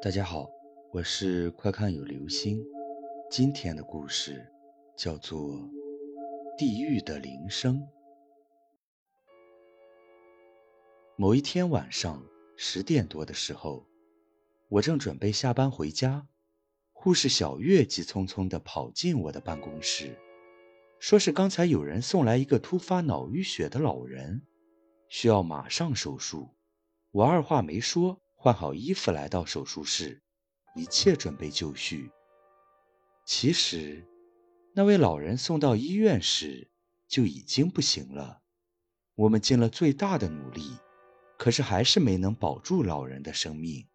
大家好，我是快看有流星。今天的故事叫做《地狱的铃声》。某一天晚上十点多的时候，我正准备下班回家，护士小月急匆匆地跑进我的办公室，说是刚才有人送来一个突发脑淤血的老人，需要马上手术。我二话没说。换好衣服来到手术室，一切准备就绪。其实，那位老人送到医院时就已经不行了。我们尽了最大的努力，可是还是没能保住老人的生命。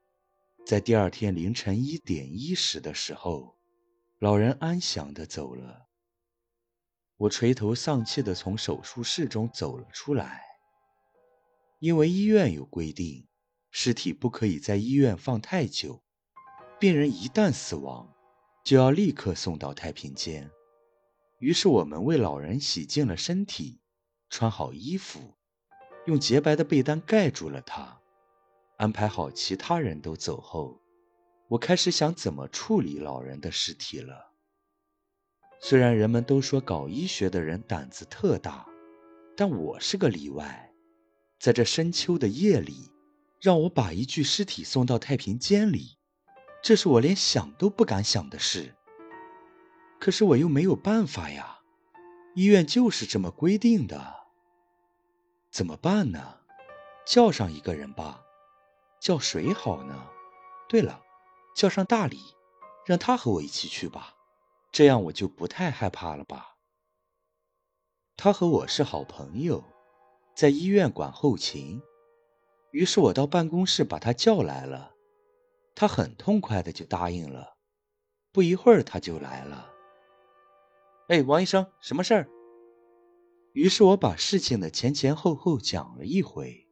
在第二天凌晨一点一时的时候，老人安详地走了。我垂头丧气地从手术室中走了出来，因为医院有规定。尸体不可以在医院放太久，病人一旦死亡，就要立刻送到太平间。于是我们为老人洗净了身体，穿好衣服，用洁白的被单盖住了他。安排好其他人都走后，我开始想怎么处理老人的尸体了。虽然人们都说搞医学的人胆子特大，但我是个例外。在这深秋的夜里。让我把一具尸体送到太平间里，这是我连想都不敢想的事。可是我又没有办法呀，医院就是这么规定的。怎么办呢？叫上一个人吧，叫谁好呢？对了，叫上大李，让他和我一起去吧，这样我就不太害怕了吧。他和我是好朋友，在医院管后勤。于是我到办公室把他叫来了，他很痛快的就答应了。不一会儿他就来了。哎，王医生，什么事儿？于是我把事情的前前后后讲了一回。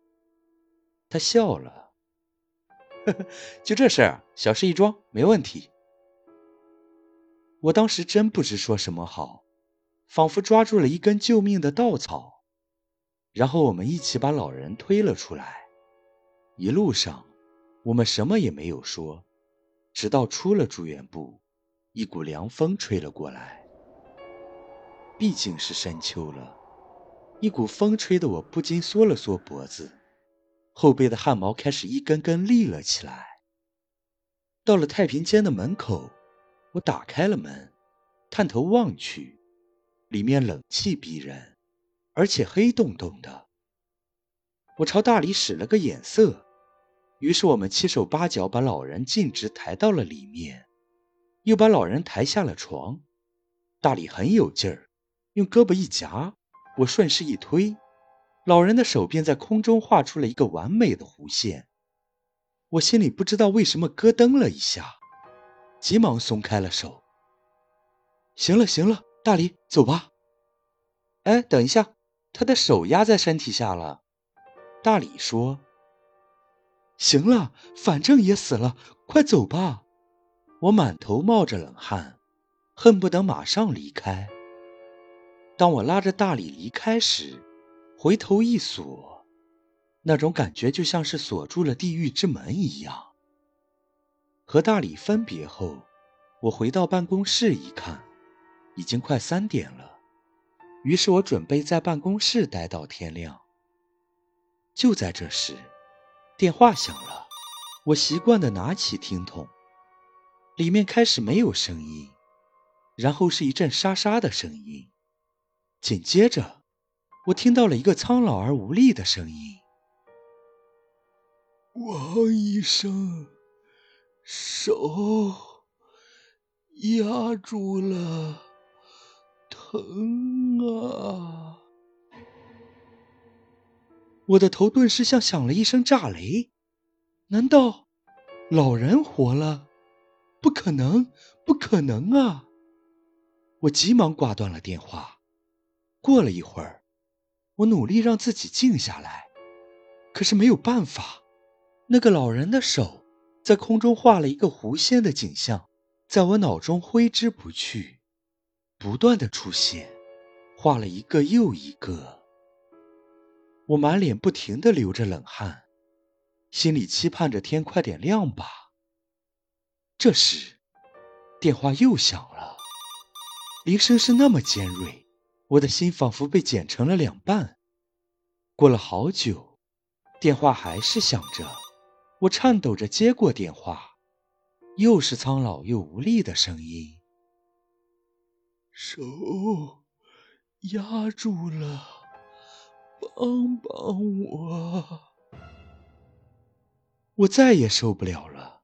他笑了，呵呵，就这事儿，小事一桩，没问题。我当时真不知说什么好，仿佛抓住了一根救命的稻草。然后我们一起把老人推了出来。一路上，我们什么也没有说，直到出了住院部，一股凉风吹了过来。毕竟是深秋了，一股风吹得我不禁缩了缩脖子，后背的汗毛开始一根根立了起来。到了太平间的门口，我打开了门，探头望去，里面冷气逼人，而且黑洞洞的。我朝大李使了个眼色。于是我们七手八脚把老人径直抬到了里面，又把老人抬下了床。大李很有劲儿，用胳膊一夹，我顺势一推，老人的手便在空中画出了一个完美的弧线。我心里不知道为什么咯噔了一下，急忙松开了手。行了行了，大李，走吧。哎，等一下，他的手压在身体下了。大李说。行了，反正也死了，快走吧！我满头冒着冷汗，恨不得马上离开。当我拉着大李离开时，回头一锁，那种感觉就像是锁住了地狱之门一样。和大李分别后，我回到办公室一看，已经快三点了。于是我准备在办公室待到天亮。就在这时，电话响了，我习惯的拿起听筒，里面开始没有声音，然后是一阵沙沙的声音，紧接着，我听到了一个苍老而无力的声音：“王医生，手压住了，疼啊！”我的头顿时像响了一声炸雷，难道老人活了？不可能，不可能啊！我急忙挂断了电话。过了一会儿，我努力让自己静下来，可是没有办法。那个老人的手在空中画了一个弧线的景象，在我脑中挥之不去，不断的出现，画了一个又一个。我满脸不停地流着冷汗，心里期盼着天快点亮吧。这时，电话又响了，铃声是那么尖锐，我的心仿佛被剪成了两半。过了好久，电话还是响着，我颤抖着接过电话，又是苍老又无力的声音：“手压住了，帮帮我！”我再也受不了了，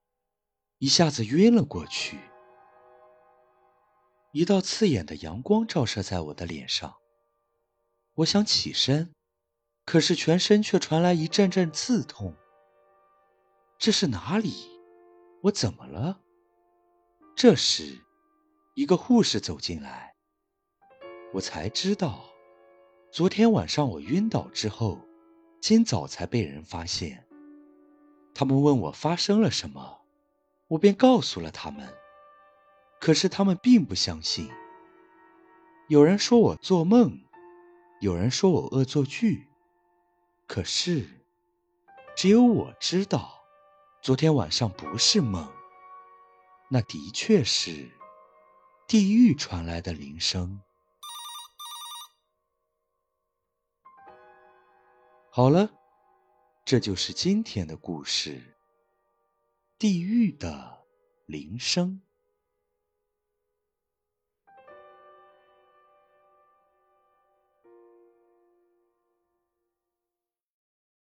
一下子晕了过去。一道刺眼的阳光照射在我的脸上，我想起身，可是全身却传来一阵阵刺痛。这是哪里？我怎么了？这时，一个护士走进来，我才知道，昨天晚上我晕倒之后，今早才被人发现。他们问我发生了什么，我便告诉了他们。可是他们并不相信。有人说我做梦，有人说我恶作剧。可是，只有我知道，昨天晚上不是梦，那的确是地狱传来的铃声。好了。这就是今天的故事，《地狱的铃声》。